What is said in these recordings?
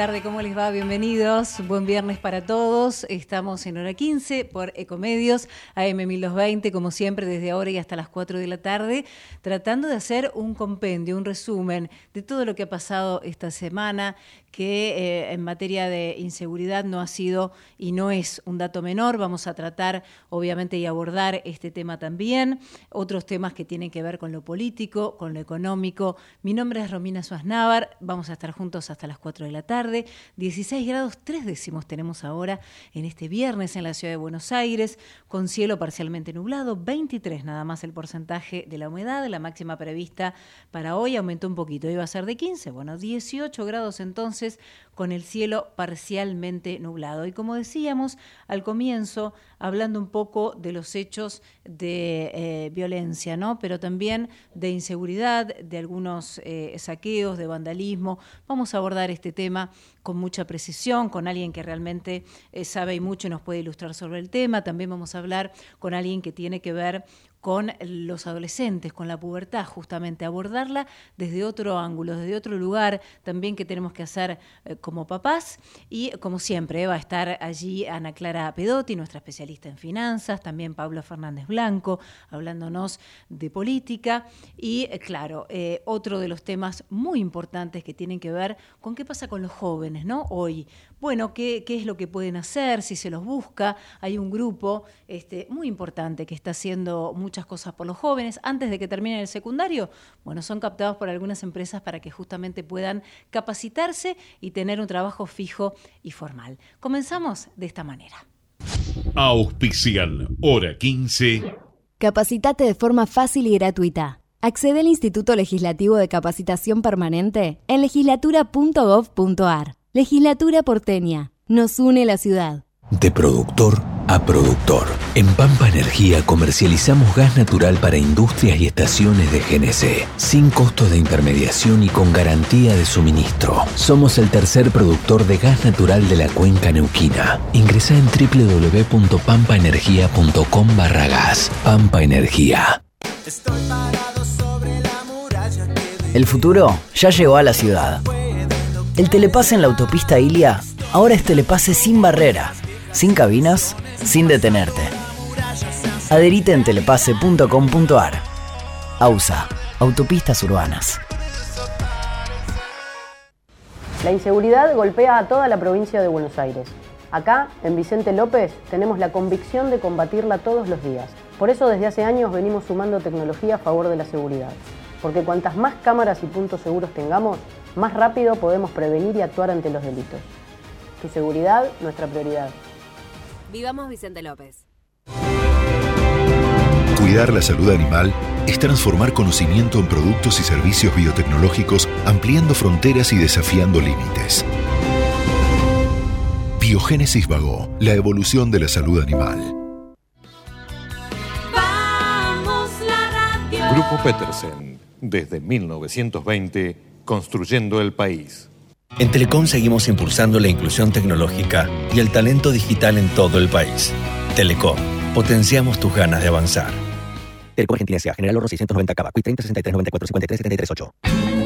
tarde, ¿cómo les va? Bienvenidos. Buen viernes para todos. Estamos en hora 15 por Ecomedios, AM1220, como siempre, desde ahora y hasta las 4 de la tarde, tratando de hacer un compendio, un resumen de todo lo que ha pasado esta semana, que eh, en materia de inseguridad no ha sido y no es un dato menor. Vamos a tratar, obviamente, y abordar este tema también. Otros temas que tienen que ver con lo político, con lo económico. Mi nombre es Romina Suaznavar. Vamos a estar juntos hasta las 4 de la tarde. 16 grados 3 décimos tenemos ahora en este viernes en la ciudad de Buenos Aires, con cielo parcialmente nublado. 23 nada más el porcentaje de la humedad. La máxima prevista para hoy aumentó un poquito. Iba a ser de 15. Bueno, 18 grados entonces con el cielo parcialmente nublado. Y como decíamos al comienzo, hablando un poco de los hechos de eh, violencia, ¿no? pero también de inseguridad, de algunos eh, saqueos, de vandalismo. Vamos a abordar este tema con mucha precisión, con alguien que realmente eh, sabe y mucho nos puede ilustrar sobre el tema. También vamos a hablar con alguien que tiene que ver con los adolescentes, con la pubertad, justamente abordarla desde otro ángulo, desde otro lugar, también que tenemos que hacer eh, como papás. Y como siempre, va a estar allí Ana Clara Pedotti, nuestra especialista en finanzas, también Pablo Fernández Blanco, hablándonos de política. Y eh, claro, eh, otro de los temas muy importantes que tienen que ver con qué pasa con los jóvenes, ¿no? Hoy, bueno, qué, qué es lo que pueden hacer, si se los busca. Hay un grupo este, muy importante que está haciendo muchas cosas por los jóvenes antes de que terminen el secundario. Bueno, son captados por algunas empresas para que justamente puedan capacitarse y tener un trabajo fijo y formal. Comenzamos de esta manera. Auspicial, hora 15. Capacitate de forma fácil y gratuita. Accede al Instituto Legislativo de Capacitación Permanente en legislatura.gov.ar. Legislatura porteña. Nos une la ciudad. De productor a productor. En Pampa Energía comercializamos gas natural para industrias y estaciones de GNC, sin costos de intermediación y con garantía de suministro. Somos el tercer productor de gas natural de la cuenca neuquina. Ingresa en www.pampaenergia.com barra gas. Pampa Energía. El futuro ya llegó a la ciudad. El telepase en la autopista Ilia ahora es telepase sin barrera, sin cabinas, sin detenerte. Adherite en telepase.com.ar. AUSA, Autopistas Urbanas. La inseguridad golpea a toda la provincia de Buenos Aires. Acá, en Vicente López, tenemos la convicción de combatirla todos los días. Por eso desde hace años venimos sumando tecnología a favor de la seguridad. Porque cuantas más cámaras y puntos seguros tengamos, más rápido podemos prevenir y actuar ante los delitos. Tu seguridad, nuestra prioridad. Vivamos Vicente López. Cuidar la salud animal es transformar conocimiento en productos y servicios biotecnológicos, ampliando fronteras y desafiando límites. Biogénesis Vago, la evolución de la salud animal. Grupo Petersen, desde 1920, construyendo el país. En Telecom seguimos impulsando la inclusión tecnológica y el talento digital en todo el país. Telecom, potenciamos tus ganas de avanzar. Telecom Argentina S.A. General Oro 690 Cava. 30 63 94 53 73 8.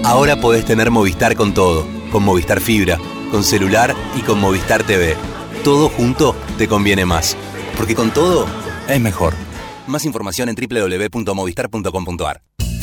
Ahora podés tener Movistar con todo. Con Movistar Fibra, con celular y con Movistar TV. Todo junto te conviene más. Porque con todo es mejor. Más información en www.movistar.com.ar.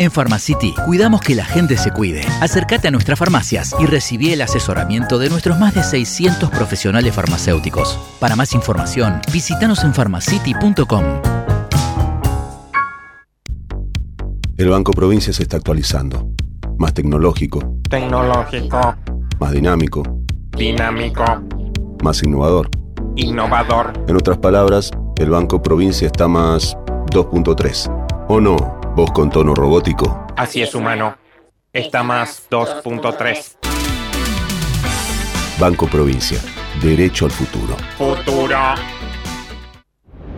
En Pharmacity cuidamos que la gente se cuide. Acércate a nuestras farmacias y recibí el asesoramiento de nuestros más de 600 profesionales farmacéuticos. Para más información, visítanos en pharmacity.com. El Banco Provincia se está actualizando. Más tecnológico, Tecnológico, más dinámico, dinámico, más innovador. innovador. En otras palabras, el Banco Provincia está más 2.3. ¿O no? Voz con tono robótico. Así es, humano. Está más 2.3. Banco Provincia. derecho al futuro. Futuro.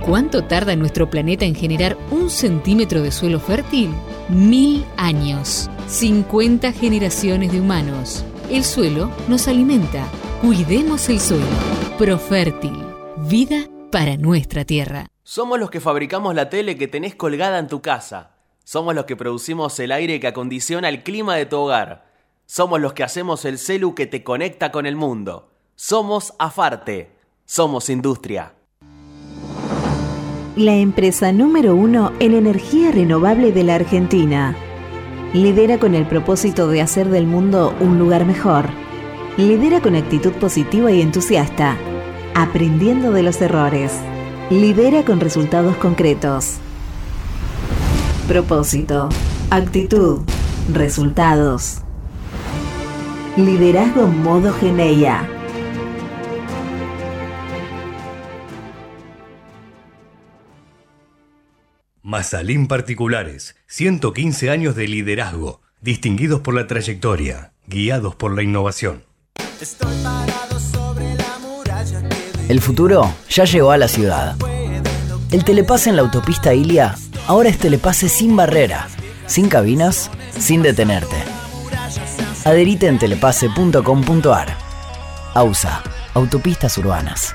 cuánto tarda nuestro planeta en generar un centímetro de suelo fértil? Mil años. 50 generaciones de humanos. El suelo nos alimenta. Cuidemos el suelo. Profértil. Vida para nuestra tierra. Somos los que fabricamos la tele que tenés colgada en tu casa. Somos los que producimos el aire que acondiciona el clima de tu hogar. Somos los que hacemos el celu que te conecta con el mundo. Somos Afarte. Somos industria. La empresa número uno en energía renovable de la Argentina. Lidera con el propósito de hacer del mundo un lugar mejor. Lidera con actitud positiva y entusiasta, aprendiendo de los errores. Lidera con resultados concretos. Propósito, actitud, resultados. Liderazgo modo Geneia. Mazalín Particulares, 115 años de liderazgo, distinguidos por la trayectoria, guiados por la innovación. El futuro ya llegó a la ciudad. El telepase en la autopista Ilia ahora es telepase sin barrera, sin cabinas, sin detenerte. Adherite en telepase.com.ar. AUSA, Autopistas Urbanas.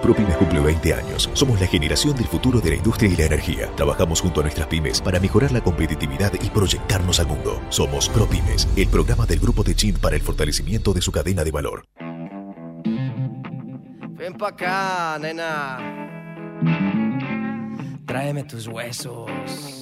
ProPymes cumple 20 años. Somos la generación del futuro de la industria y la energía. Trabajamos junto a nuestras pymes para mejorar la competitividad y proyectarnos al mundo. Somos ProPymes, el programa del grupo de Chin para el fortalecimiento de su cadena de valor. Ven pa' acá, nena. Tráeme tus huesos.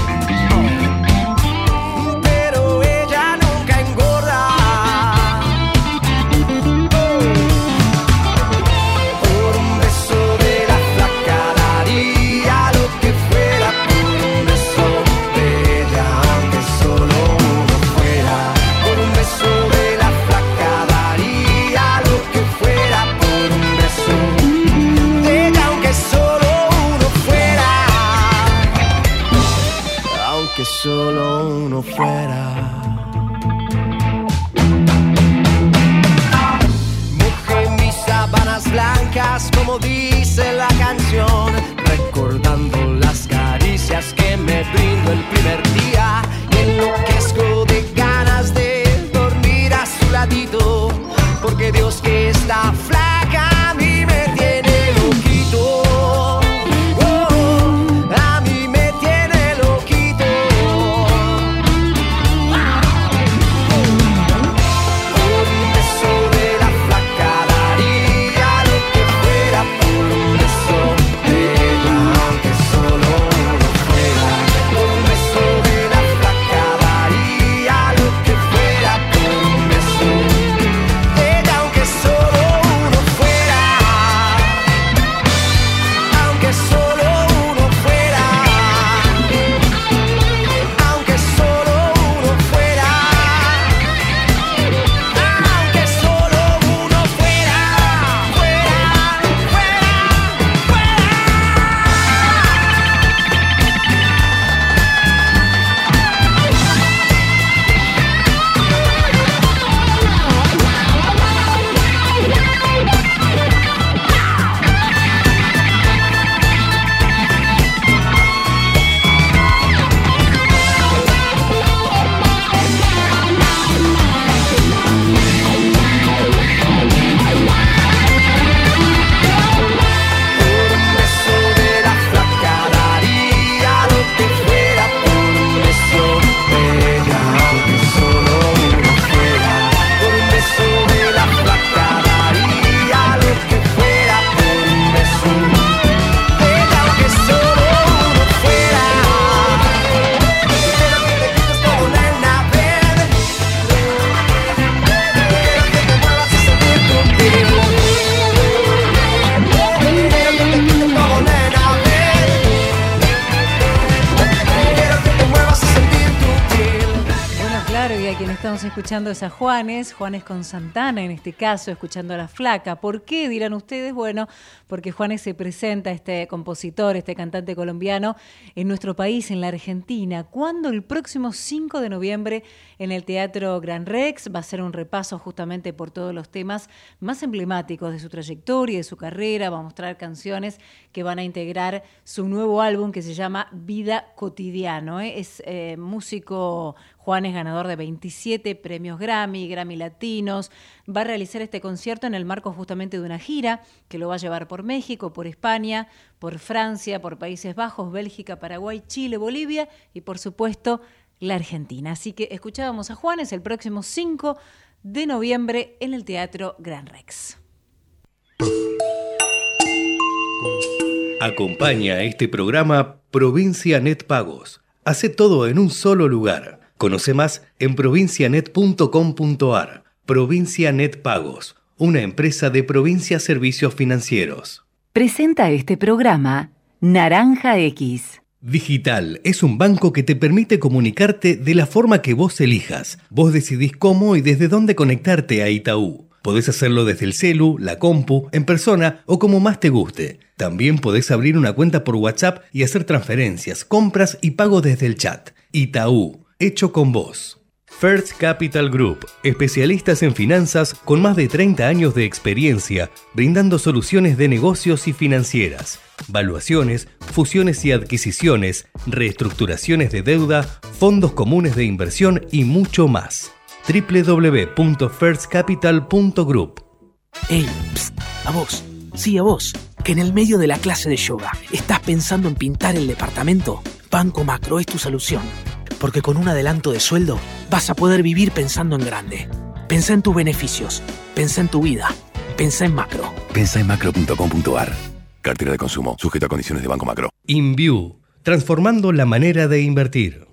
Escuchando es a Juanes, Juanes con Santana en este caso, escuchando a la flaca. ¿Por qué dirán ustedes? Bueno, porque Juanes se presenta, este compositor, este cantante colombiano, en nuestro país, en la Argentina. ¿Cuándo? El próximo 5 de noviembre en el Teatro Gran Rex. Va a ser un repaso justamente por todos los temas más emblemáticos de su trayectoria, de su carrera. Va a mostrar canciones que van a integrar su nuevo álbum que se llama Vida Cotidiano. ¿eh? Es eh, músico Juan es ganador de 27 premios Grammy, Grammy Latinos. Va a realizar este concierto en el marco justamente de una gira que lo va a llevar por México, por España, por Francia, por Países Bajos, Bélgica, Paraguay, Chile, Bolivia y por supuesto la Argentina. Así que escuchábamos a Juanes el próximo 5 de noviembre en el Teatro Gran Rex. Acompaña a este programa Provincia Net Pagos. Hace todo en un solo lugar. Conoce más en provincianet.com.ar. Provincia Net Pagos, una empresa de Provincia Servicios Financieros. Presenta este programa Naranja X. Digital es un banco que te permite comunicarte de la forma que vos elijas. Vos decidís cómo y desde dónde conectarte a Itaú. Podés hacerlo desde el celu, la compu, en persona o como más te guste. También podés abrir una cuenta por WhatsApp y hacer transferencias, compras y pago desde el chat. Itaú, hecho con vos. First Capital Group, especialistas en finanzas con más de 30 años de experiencia, brindando soluciones de negocios y financieras, valuaciones, fusiones y adquisiciones, reestructuraciones de deuda, fondos comunes de inversión y mucho más. www.firstcapital.group Ey, psst, a vos, sí a vos, que en el medio de la clase de yoga estás pensando en pintar el departamento. Banco Macro es tu solución, porque con un adelanto de sueldo vas a poder vivir pensando en grande. Pensa en tus beneficios, pensa en tu vida, pensa en macro. Pensa en macro.com.ar. Cartera de consumo, sujeto a condiciones de Banco Macro. InView, transformando la manera de invertir.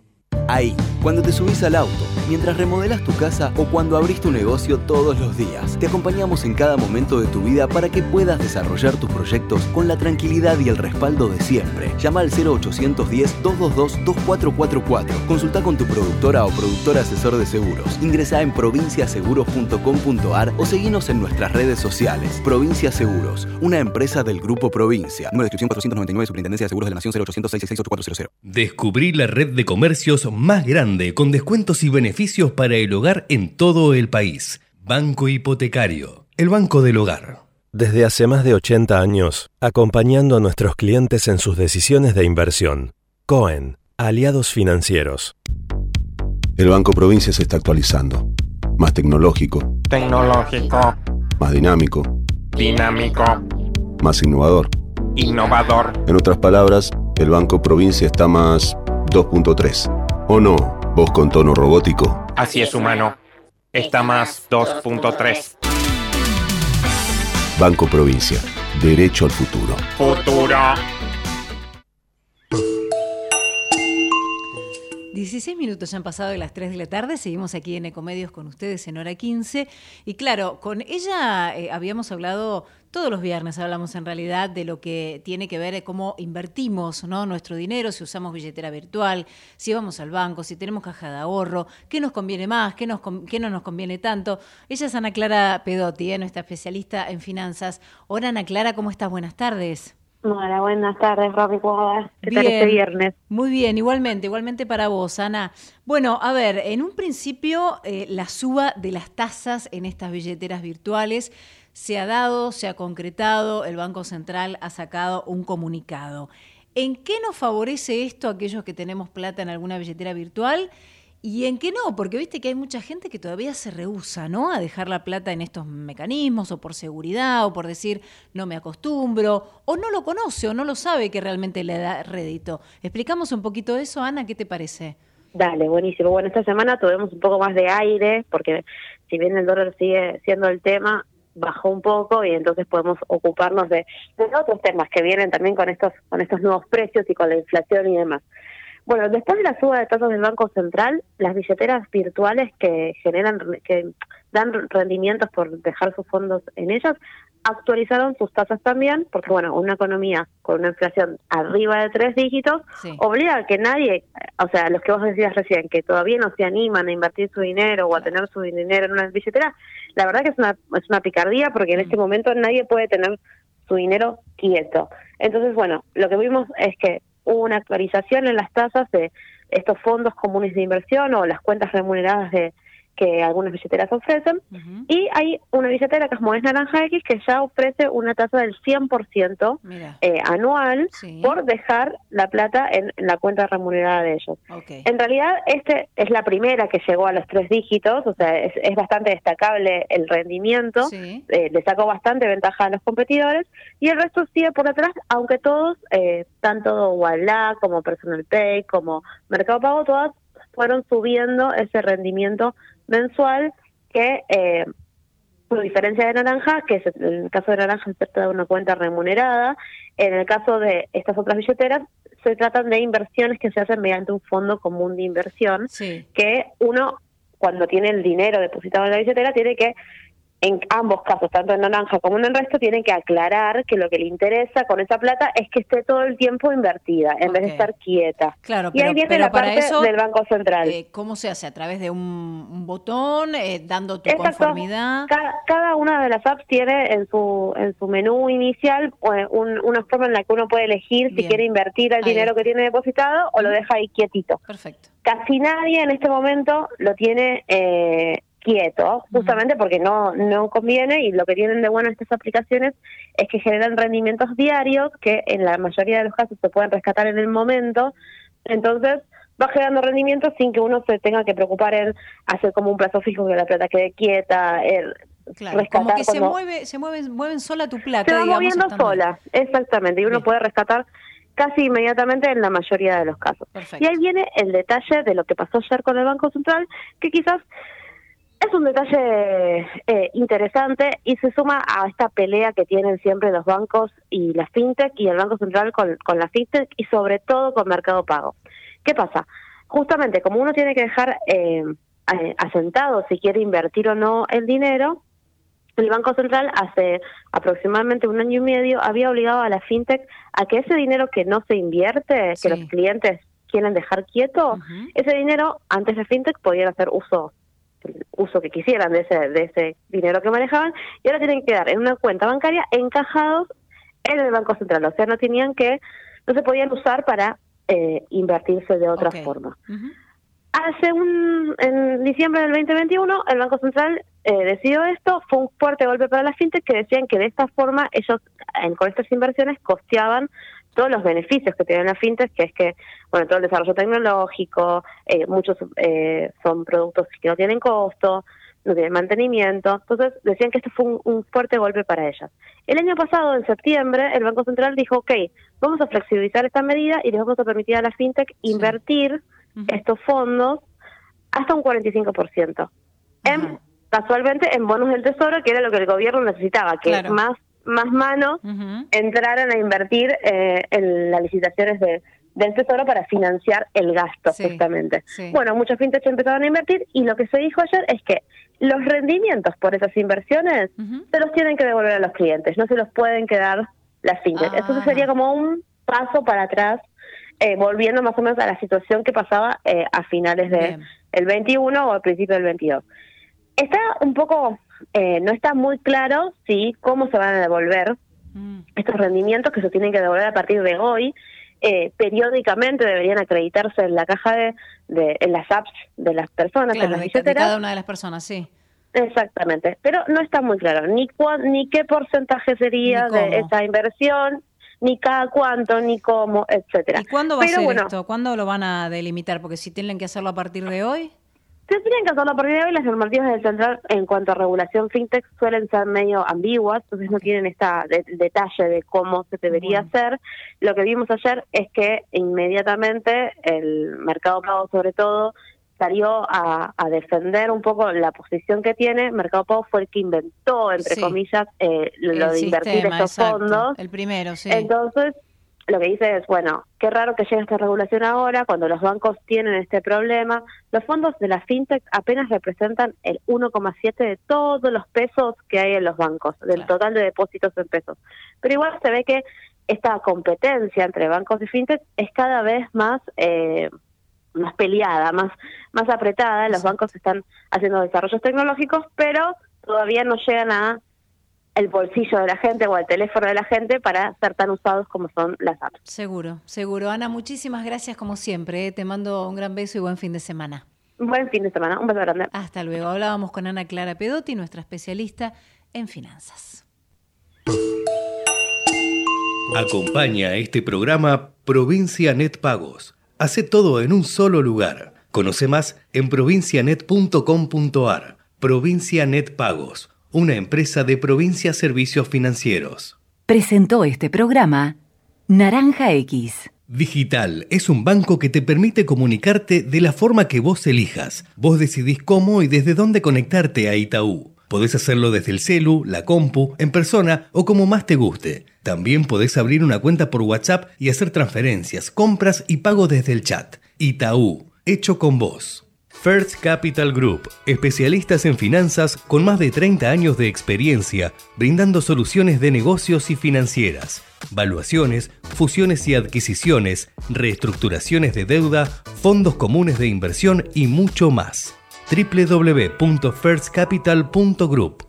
Ahí, cuando te subís al auto, mientras remodelas tu casa o cuando abrís tu negocio todos los días, te acompañamos en cada momento de tu vida para que puedas desarrollar tus proyectos con la tranquilidad y el respaldo de siempre. Llama al 0810-222-2444. Consulta con tu productora o productor asesor de seguros. Ingresa en provinciaseguros.com.ar o seguinos en nuestras redes sociales. Provincia Seguros, una empresa del Grupo Provincia. Número de inscripción 499, Superintendencia de Seguros de la Nación 0800 666 Descubrí la red de comercios más grande con descuentos y beneficios para el hogar en todo el país. Banco Hipotecario, el banco del hogar. Desde hace más de 80 años, acompañando a nuestros clientes en sus decisiones de inversión. Cohen, aliados financieros. El Banco Provincia se está actualizando. Más tecnológico, Tecnológico. más dinámico, Dinámico. más innovador. Innovador. En otras palabras, el Banco Provincia está más 2.3. ¿O no? Vos con tono robótico. Así es, humano. Está más 2.3. Banco Provincia. Derecho al futuro. Futuro. 16 minutos ya han pasado de las 3 de la tarde, seguimos aquí en Ecomedios con ustedes en hora 15 y claro, con ella eh, habíamos hablado, todos los viernes hablamos en realidad de lo que tiene que ver eh, cómo invertimos ¿no? nuestro dinero, si usamos billetera virtual, si vamos al banco, si tenemos caja de ahorro, qué nos conviene más, qué, nos, qué no nos conviene tanto. Ella es Ana Clara Pedotti, eh, nuestra especialista en finanzas. Hola Ana Clara, ¿cómo estás? Buenas tardes. Hola, buenas tardes, Romy. ¿Cómo? ¿Qué tal Bien. este viernes? Muy bien, igualmente, igualmente para vos, Ana. Bueno, a ver, en un principio eh, la suba de las tasas en estas billeteras virtuales se ha dado, se ha concretado, el Banco Central ha sacado un comunicado. ¿En qué nos favorece esto a aquellos que tenemos plata en alguna billetera virtual? ¿Y en qué no? Porque viste que hay mucha gente que todavía se rehúsa, ¿no? A dejar la plata en estos mecanismos, o por seguridad, o por decir no me acostumbro, o no lo conoce, o no lo sabe que realmente le da rédito. Explicamos un poquito eso, Ana, ¿qué te parece? Dale, buenísimo. Bueno, esta semana tuvimos un poco más de aire, porque si bien el dólar sigue siendo el tema, bajó un poco y entonces podemos ocuparnos de, de otros temas que vienen también con estos, con estos nuevos precios y con la inflación y demás. Bueno, después de la suba de tasas del Banco Central, las billeteras virtuales que generan, que dan rendimientos por dejar sus fondos en ellas, actualizaron sus tasas también, porque bueno, una economía con una inflación arriba de tres dígitos obliga a que nadie, o sea, los que vos decías recién, que todavía no se animan a invertir su dinero o a tener su dinero en una billetera, la verdad que es una, es una picardía porque en este momento nadie puede tener su dinero quieto. Entonces, bueno, lo que vimos es que hubo una actualización en las tasas de estos fondos comunes de inversión o las cuentas remuneradas de que algunas billeteras ofrecen. Y hay una billetera que es Moes Naranja X que ya ofrece una tasa del 100% eh, anual por dejar la plata en, la cuenta remunerada de ellos. En realidad, este es la primera que llegó a los tres dígitos, o sea, es, bastante destacable el rendimiento, eh, le sacó bastante ventaja a los competidores, y el resto sigue por detrás, aunque todos, eh, tanto Walla como Personal Pay, como Mercado Pago, todas fueron subiendo ese rendimiento mensual que, eh, por diferencia de Naranja, que es, en el caso de Naranja se trata de una cuenta remunerada, en el caso de estas otras billeteras se tratan de inversiones que se hacen mediante un fondo común de inversión, que uno cuando tiene el dinero depositado en la billetera tiene que en ambos casos, tanto en naranja como en el resto, tienen que aclarar que lo que le interesa con esa plata es que esté todo el tiempo invertida, en vez de estar quieta. Claro, y ahí viene la parte del Banco Central. Eh, ¿Cómo se hace? ¿A través de un, botón, eh, dando tu conformidad? Cada, una de las apps tiene en su en su menú inicial eh, una forma en la que uno puede elegir si quiere invertir el dinero que tiene depositado o lo deja ahí quietito. Perfecto. Casi nadie en este momento lo tiene eh, quieto, justamente porque no, no conviene y lo que tienen de bueno estas aplicaciones es que generan rendimientos diarios que en la mayoría de los casos se pueden rescatar en el momento, entonces va generando rendimientos sin que uno se tenga que preocupar en hacer como un plazo fijo que la plata quede quieta, el Claro, como que se mueve, se mueven, mueven sola tu plata. Se va moviendo sola, exactamente, y uno puede rescatar casi inmediatamente en la mayoría de los casos. Y ahí viene el detalle de lo que pasó ayer con el Banco Central, que quizás es un detalle eh, interesante y se suma a esta pelea que tienen siempre los bancos y las fintech y el Banco Central con, con la fintech y sobre todo con Mercado Pago. ¿Qué pasa? Justamente como uno tiene que dejar eh, asentado si quiere invertir o no el dinero, el Banco Central hace aproximadamente un año y medio había obligado a la fintech a que ese dinero que no se invierte, que los clientes quieren dejar quieto, ese dinero antes de fintech podían hacer uso uso que quisieran de ese, de ese dinero que manejaban y ahora tienen que quedar en una cuenta bancaria encajados en el Banco Central. O sea, no tenían que, no se podían usar para eh, invertirse de otra forma. Hace un, en diciembre del 2021, el Banco Central eh, decidió esto, fue un fuerte golpe para las fintech que decían que de esta forma ellos en, con estas inversiones costeaban todos los beneficios que tienen las fintech, que es que, bueno, todo el desarrollo tecnológico, eh, muchos eh, son productos que no tienen costo, no tienen mantenimiento. Entonces, decían que esto fue un, fuerte golpe para ellas. El año pasado, en septiembre, el Banco Central dijo, ok, vamos a flexibilizar esta medida y les vamos a permitir a las fintech invertir estos fondos hasta un 45%. En, casualmente en bonos del tesoro, que era lo que el gobierno necesitaba, que más más manos entraran a invertir eh, en las licitaciones de, del Tesoro para financiar el gasto, justamente. Bueno, muchos fintechs empezaron a invertir y lo que se dijo ayer es que los rendimientos por esas inversiones se los tienen que devolver a los clientes, no se los pueden quedar las fintechs. Entonces sería ah. como un paso para atrás, eh, volviendo más o menos a la situación que pasaba eh, a finales del el 21 o al principio del 22. Está un poco eh, no está muy claro si cómo se van a devolver mm. estos rendimientos que se tienen que devolver a partir de hoy. Eh, periódicamente deberían acreditarse en la caja de, de en las apps de las personas, en las de, cada una de las personas, sí. Exactamente, pero no está muy claro ni ni qué porcentaje sería de esa inversión, ni cada cuánto, ni cómo, etcétera. ¿Y cuándo va a ser esto? ¿Cuándo lo van a delimitar? Porque si tienen que hacerlo a partir de hoy. Se tienen que hacerlo de hoy. Las normativas del central en cuanto a regulación fintech suelen ser medio ambiguas, entonces no tienen esta detalle de cómo se debería hacer. Lo que vimos ayer es que inmediatamente el mercado pago, sobre todo, salió a, defender un poco la posición que tiene. Mercado Pago fue el que inventó, entre comillas, eh, lo de invertir estos fondos. El primero, sí. Entonces, lo que dice es, bueno, qué raro que llegue esta regulación ahora, cuando los bancos tienen este problema. Los fondos de la fintech apenas representan el 1,7 de todos los pesos que hay en los bancos, del total de depósitos en pesos. Pero igual se ve que esta competencia entre bancos y fintech es cada vez más... Eh, más peleada, más, más apretada. Los bancos están haciendo desarrollos tecnológicos, pero todavía no llegan a el bolsillo de la gente o al teléfono de la gente para ser tan usados como son las apps. Seguro, seguro. Ana, muchísimas gracias como siempre. ¿eh? Te mando un gran beso y buen fin de semana. Buen fin de semana, un beso grande. Hasta luego. Hablábamos con Ana Clara Pedotti, nuestra especialista en finanzas. Acompaña a este programa Provincia Net Pagos. Hace todo en un solo lugar. Conoce más en provincianet.com.ar. Provincia Net Pagos una empresa de Provincia Servicios Financieros. Presentó este programa Naranja X. Digital es un banco que te permite comunicarte de la forma que vos elijas. Vos decidís cómo y desde dónde conectarte a Itaú. Podés hacerlo desde el celu, la compu, en persona o como más te guste. También podés abrir una cuenta por WhatsApp y hacer transferencias, compras y pago desde el chat. Itaú, hecho con vos. First Capital Group, especialistas en finanzas con más de 30 años de experiencia, brindando soluciones de negocios y financieras, valuaciones, fusiones y adquisiciones, reestructuraciones de deuda, fondos comunes de inversión y mucho más. www.firstcapital.group.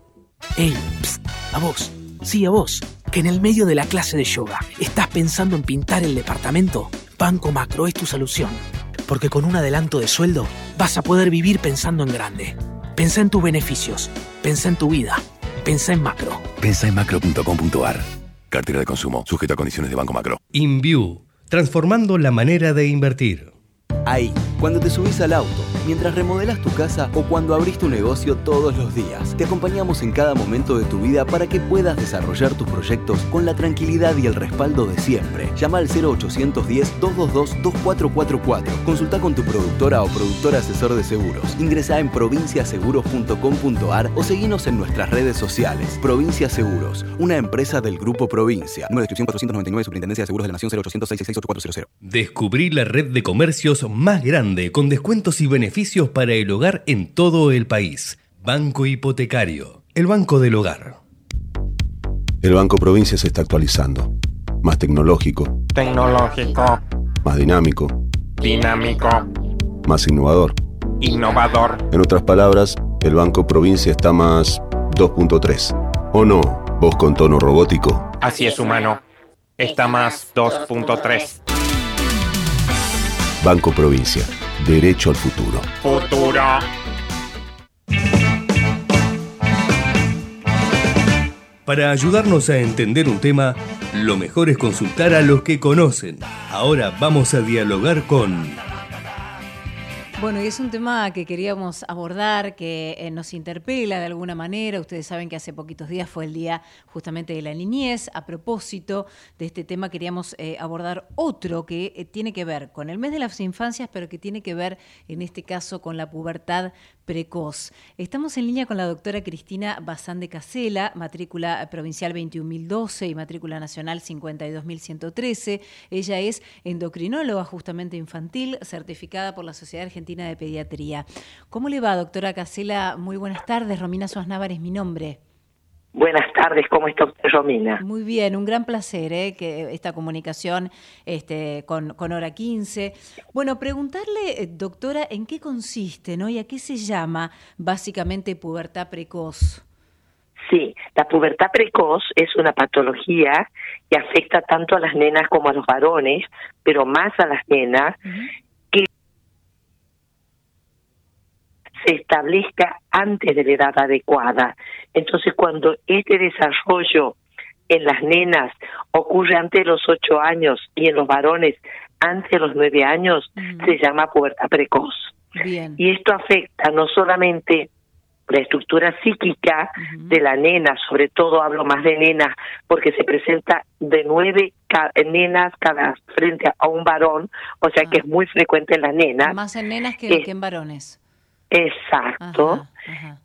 Ey, psst, a vos, sí a vos, que en el medio de la clase de yoga estás pensando en pintar el departamento. Banco Macro es tu solución porque con un adelanto de sueldo vas a poder vivir pensando en grande. Pensa en tus beneficios, pensa en tu vida, pensa en macro. Pensa en macro.com.ar. Cartera de consumo, sujeto a condiciones de Banco Macro. InView, transformando la manera de invertir. Ahí, cuando te subís al auto, mientras remodelas tu casa o cuando abrís tu negocio todos los días. Te acompañamos en cada momento de tu vida para que puedas desarrollar tus proyectos con la tranquilidad y el respaldo de siempre. Llama al 0810-222-2444. Consulta con tu productora o productor asesor de seguros. Ingresa en provinciaseguros.com.ar o seguinos en nuestras redes sociales. Provincia Seguros, una empresa del Grupo Provincia. Número de inscripción 499, Superintendencia de Seguros de la Nación 0800 666 Descubrí la red de comercios más grande con descuentos y beneficios para el hogar en todo el país. Banco Hipotecario, el banco del hogar. El Banco Provincia se está actualizando. Más tecnológico, Tecnológico, más dinámico, dinámico, más innovador. innovador. En otras palabras, el Banco Provincia está más 2.3. ¿O no? Vos con tono robótico. Así es, humano. Está más 2.3. Banco Provincia. Derecho al futuro. Futuro. Para ayudarnos a entender un tema, lo mejor es consultar a los que conocen. Ahora vamos a dialogar con... Bueno, y es un tema que queríamos abordar, que eh, nos interpela de alguna manera. Ustedes saben que hace poquitos días fue el día justamente de la niñez. A propósito de este tema, queríamos eh, abordar otro que eh, tiene que ver con el mes de las infancias, pero que tiene que ver en este caso con la pubertad precoz. Estamos en línea con la doctora Cristina Bazán de Casela, matrícula provincial 21012 y matrícula nacional 52113. Ella es endocrinóloga justamente infantil, certificada por la Sociedad Argentina de Pediatría. ¿Cómo le va, doctora Casela? Muy buenas tardes. Romina Suárez es mi nombre. Buenas tardes, ¿cómo está usted, Romina? Muy bien, un gran placer ¿eh? que esta comunicación este, con, con Hora 15. Bueno, preguntarle, eh, doctora, ¿en qué consiste ¿no? y a qué se llama básicamente pubertad precoz? Sí, la pubertad precoz es una patología que afecta tanto a las nenas como a los varones, pero más a las nenas, se establezca antes de la edad adecuada. Entonces, cuando este desarrollo en las nenas ocurre antes de los ocho años y en los varones antes de los nueve años, se llama pubertad precoz. Bien. Y esto afecta no solamente la estructura psíquica de la nena, sobre todo hablo más de nenas, porque se presenta de nueve ca- nenas cada frente a un varón, o sea que es muy frecuente en las nenas. Más en nenas que, Eh, que en varones. Exacto.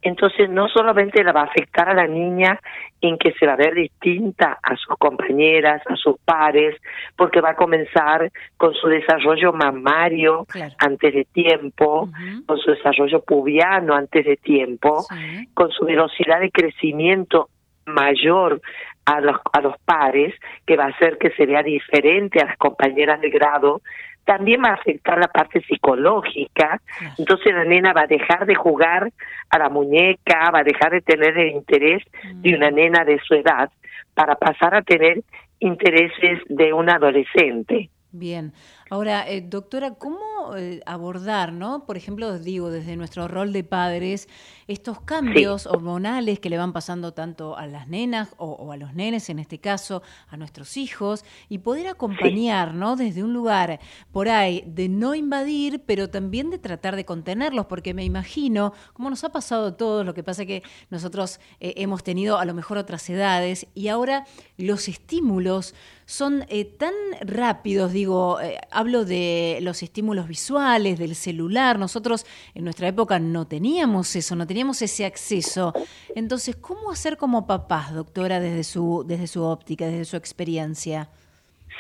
Entonces no solamente la va a afectar a la niña en que se va a ver distinta a sus compañeras, a sus pares, porque va a comenzar con su desarrollo mamario antes de tiempo, con su desarrollo pubiano antes de tiempo, con su velocidad de crecimiento mayor a los, a los pares, que va a hacer que se vea diferente a las compañeras de grado, también va a afectar la parte psicológica. Entonces la nena va a dejar de jugar a la muñeca, va a dejar de tener el interés de una nena de su edad para pasar a tener intereses de un adolescente. Bien. Ahora, eh, doctora, ¿cómo eh, abordar, no? Por ejemplo, digo, desde nuestro rol de padres, estos cambios hormonales que le van pasando tanto a las nenas o, a los nenes, en este caso, a nuestros hijos, y poder acompañar, ¿no? Desde un lugar por ahí de no invadir, pero también de tratar de contenerlos, porque me imagino, como nos ha pasado a todos, lo que pasa que nosotros eh, hemos tenido a lo mejor otras edades y ahora los estímulos son tan rápidos, digo, hablo de los estímulos visuales, del celular. Nosotros en nuestra época no teníamos eso, no teníamos ese acceso. Entonces, ¿cómo hacer como papás, doctora, desde su, desde su óptica, desde su experiencia?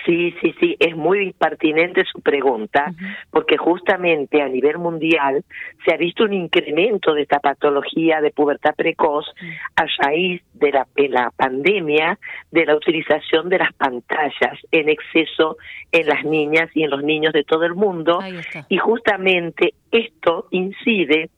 Sí, sí, sí, es muy pertinente su pregunta, porque justamente a nivel mundial se ha visto un incremento de esta patología de pubertad precoz a raíz de la, de la pandemia, de la utilización de las pantallas en exceso en las niñas y en los niños de todo el mundo, y justamente esto incide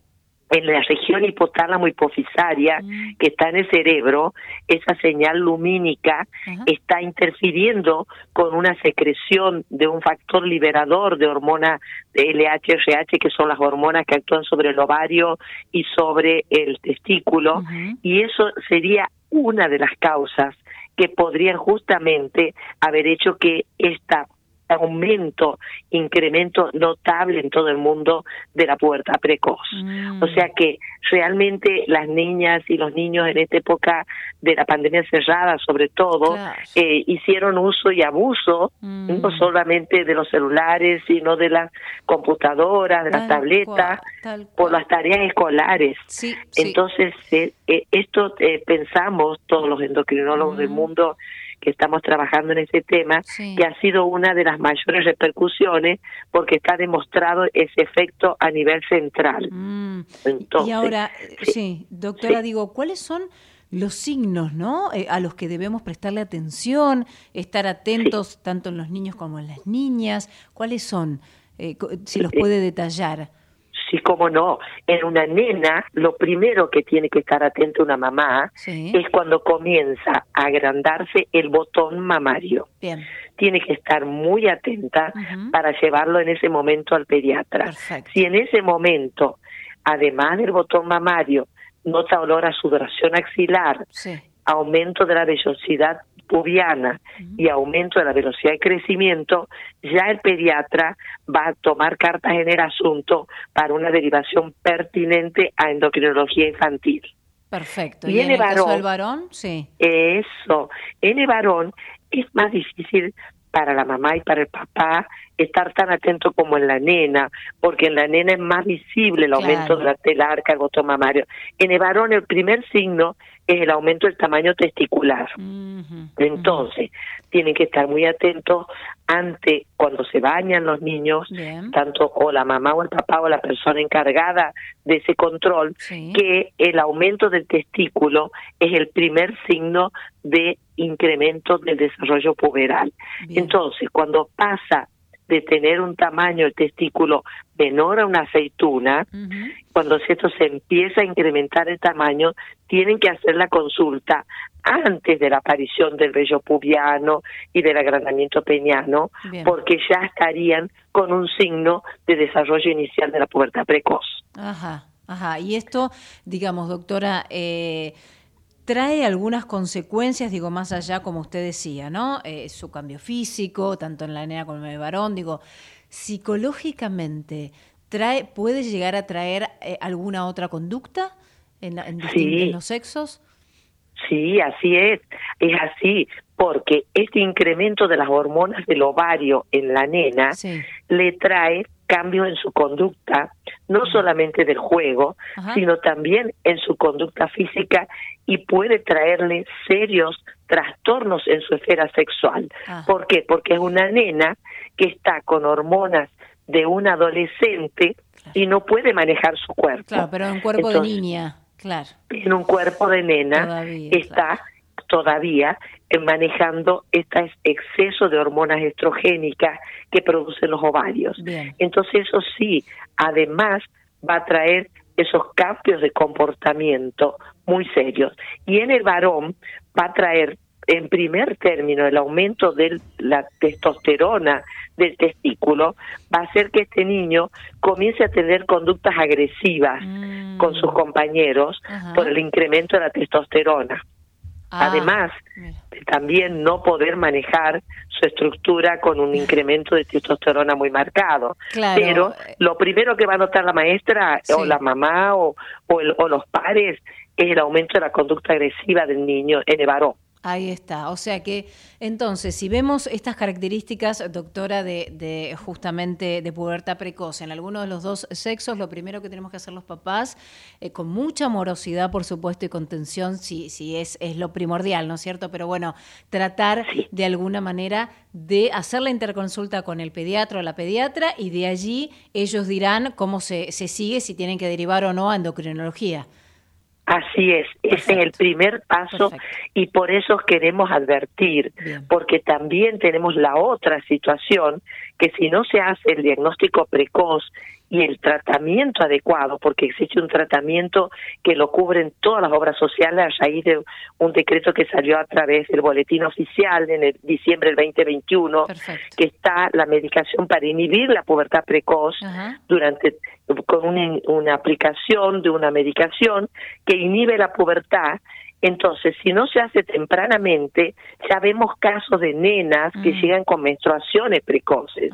en la región hipotálamo hipofisaria mm. que está en el cerebro, esa señal lumínica está interfiriendo con una secreción de un factor liberador de hormona de LH, RH, que son las hormonas que actúan sobre el ovario y sobre el testículo, y eso sería una de las causas que podrían justamente haber hecho que esta aumento, incremento notable en todo el mundo de la pubertad precoz. Mm. O sea que realmente las niñas y los niños en esta época de la pandemia cerrada, sobre todo, eh, hicieron uso y abuso Mm. no solamente de los celulares, sino de las computadoras, de las tabletas, por las tareas escolares. sí. Entonces, eh, eh, esto eh, pensamos todos los endocrinólogos del mundo que estamos trabajando en ese tema, que ha sido una de las mayores repercusiones porque está demostrado ese efecto a nivel central. Mm. Entonces, y ahora, sí, doctora, digo, ¿cuáles son los signos, ¿no? Eh, a los que debemos prestarle atención, estar atentos tanto en los niños como en las niñas. ¿Cuáles son? Eh, si los Sí. puede detallar. Sí, cómo no. En una nena, lo primero que tiene que estar atento una mamá Sí. es cuando comienza a agrandarse el botón mamario. Bien. Tiene que estar muy atenta para llevarlo en ese momento al pediatra. Si en ese momento, además del botón mamario, nota olor a sudoración axilar, Sí. Aumento de la vellosidad pubiana y aumento de la velocidad de crecimiento, ya el pediatra va a tomar cartas en el asunto para una derivación pertinente a endocrinología infantil. Perfecto. Y ¿Y, en el el caso varón- del varón? Sí. Eso. En el varón es más difícil para la mamá y para el papá estar tan atento como en la nena, porque en la nena es más visible el aumento Claro. de la telarca, el botón mamario. En el varón el primer signo es el aumento del tamaño testicular. Entonces, tienen que estar muy atentos ante cuando se bañan los niños, Bien. tanto o la mamá o el papá o la persona encargada de ese control, que el aumento del testículo es el primer signo de incremento del desarrollo puberal. Entonces, cuando pasa de tener un tamaño el testículo menor a una aceituna, cuando esto se empieza a incrementar el tamaño, tienen que hacer la consulta antes de la aparición del vello pubiano y del agrandamiento peñano, Bien. porque ya estarían con un signo de desarrollo inicial de la pubertad precoz. Ajá, ajá. Y esto, digamos, doctora, eh, trae algunas consecuencias, digo, más allá, como usted decía, ¿no? Eh, su cambio físico, tanto en la nena como en el varón, digo, psicológicamente, trae, ¿puede llegar a traer eh, alguna otra conducta en, la- en, distin- Sí. en los sexos? Sí, así es, es así, porque este incremento de las hormonas del ovario en la nena le trae cambios en su conducta, no solamente del juego, Ajá. sino también en su conducta física y puede traerle serios trastornos en su esfera sexual. Ah. ¿Por qué? Porque es una nena que está con hormonas de un adolescente y no puede manejar su cuerpo. Claro, pero en cuerpo Entonces, de niña, claro. en un cuerpo de nena Todavía, está todavía manejando este exceso de hormonas estrogénicas que producen los ovarios. Bien. Entonces eso sí, además va a traer esos cambios de comportamiento muy serios. Y en el varón va a traer en primer término el aumento de la testosterona del testículo, va a hacer que este niño comience a tener conductas agresivas con sus compañeros Ajá. por el incremento de la testosterona. Ah, Además, de también no poder manejar su estructura con un incremento de testosterona muy marcado. Claro. Pero lo primero que va a notar la maestra o la mamá o, o, el- o los pares es el aumento de la conducta agresiva del niño en el varón. Ahí está. O sea que, entonces, si vemos estas características, doctora, de, de justamente de pubertad precoz en alguno de los dos sexos, lo primero que tenemos que hacer los papás, eh, con mucha amorosidad, por supuesto, y contención, si, si es, es lo primordial, ¿no es cierto? Pero bueno, tratar de alguna manera de hacer la interconsulta con el pediatra o la pediatra y de allí ellos dirán cómo se, se sigue, si tienen que derivar o no a endocrinología. Así es, ese es el primer paso y por eso queremos advertir, porque también tenemos la otra situación que si no se hace el diagnóstico precoz y el tratamiento adecuado, porque existe un tratamiento que lo cubren todas las obras sociales a raíz de un decreto que salió a través del boletín oficial en el diciembre del 2021, que está la medicación para inhibir la pubertad precoz durante con una, una aplicación de una medicación que inhibe la pubertad. Entonces, si no se hace tempranamente, ya vemos casos de nenas que llegan con menstruaciones precoces.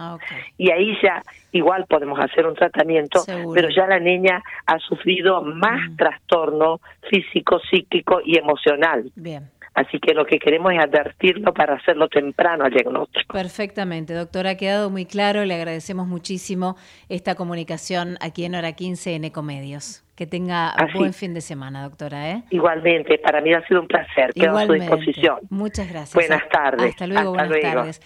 Y ahí ya igual podemos hacer un tratamiento, Seguro. pero ya la niña ha sufrido más trastorno físico, psíquico y emocional. Bien. Así que lo que queremos es advertirlo para hacerlo temprano al diagnóstico. Perfectamente, doctora, ha quedado muy claro. Le agradecemos muchísimo esta comunicación aquí en Hora 15 en Ecomedios. Que tenga Así. buen fin de semana, doctora. ¿eh? Igualmente, para mí ha sido un placer. Quedo a su disposición. Muchas gracias. Buenas tardes. Hasta luego, Hasta buenas luego. tardes.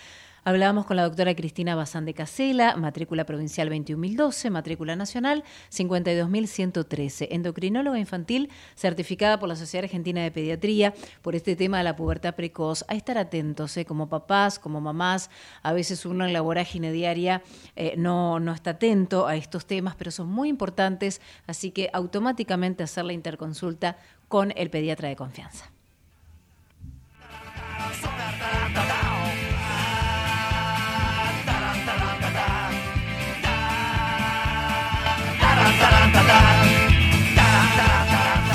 Hablábamos con la doctora Cristina Bazán de Casela, matrícula provincial 21012, matrícula nacional 52113, endocrinóloga infantil certificada por la Sociedad Argentina de Pediatría por este tema de la pubertad precoz. A estar atentos, ¿eh? como papás, como mamás, a veces uno en la vorágine diaria eh, no, no está atento a estos temas, pero son muy importantes, así que automáticamente hacer la interconsulta con el pediatra de confianza.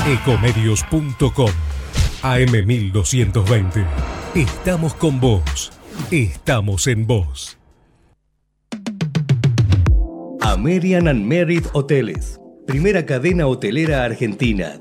Ecomedios.com AM1220. Estamos con vos. Estamos en vos. American and Merit Hoteles. Primera cadena hotelera argentina.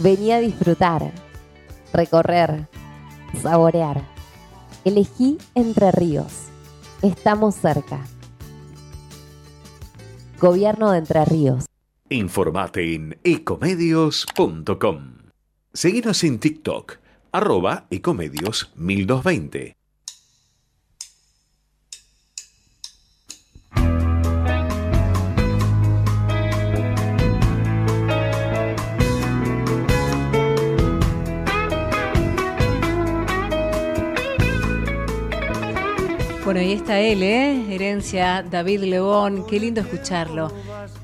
Vení a disfrutar, recorrer, saborear. Elegí Entre Ríos. Estamos cerca. Gobierno de Entre Ríos. Informate en ecomedios.com. Seguinos en TikTok, arroba ecomedios 1220. Bueno, ahí está él, ¿eh? Herencia, David León, qué lindo escucharlo.